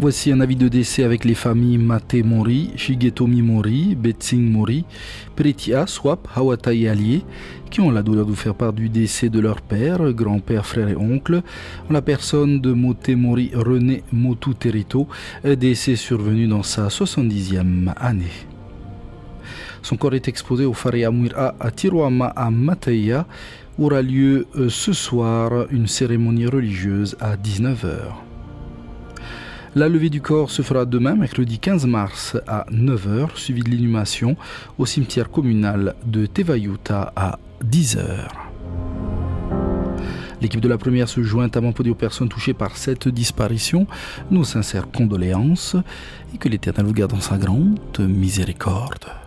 Voici un avis de décès avec les familles Mate Mori, Shigetomi Mori, Betsing Mori, Pretia, Swap, Hawata et qui ont la douleur de faire part du décès de leur père, grand-père, frère et oncle, en la personne de Mote Mori René Motu Terito, décès survenu dans sa 70e année. Son corps est exposé au Faria Muira à Tiroama à Mateia, aura lieu euh, ce soir une cérémonie religieuse à 19h. La levée du corps se fera demain, mercredi 15 mars à 9h, suivi de l'inhumation au cimetière communal de Tevayuta à 10h. L'équipe de la première se joint à aux personnes touchées par cette disparition. Nos sincères condoléances et que l'Éternel vous garde dans sa grande miséricorde.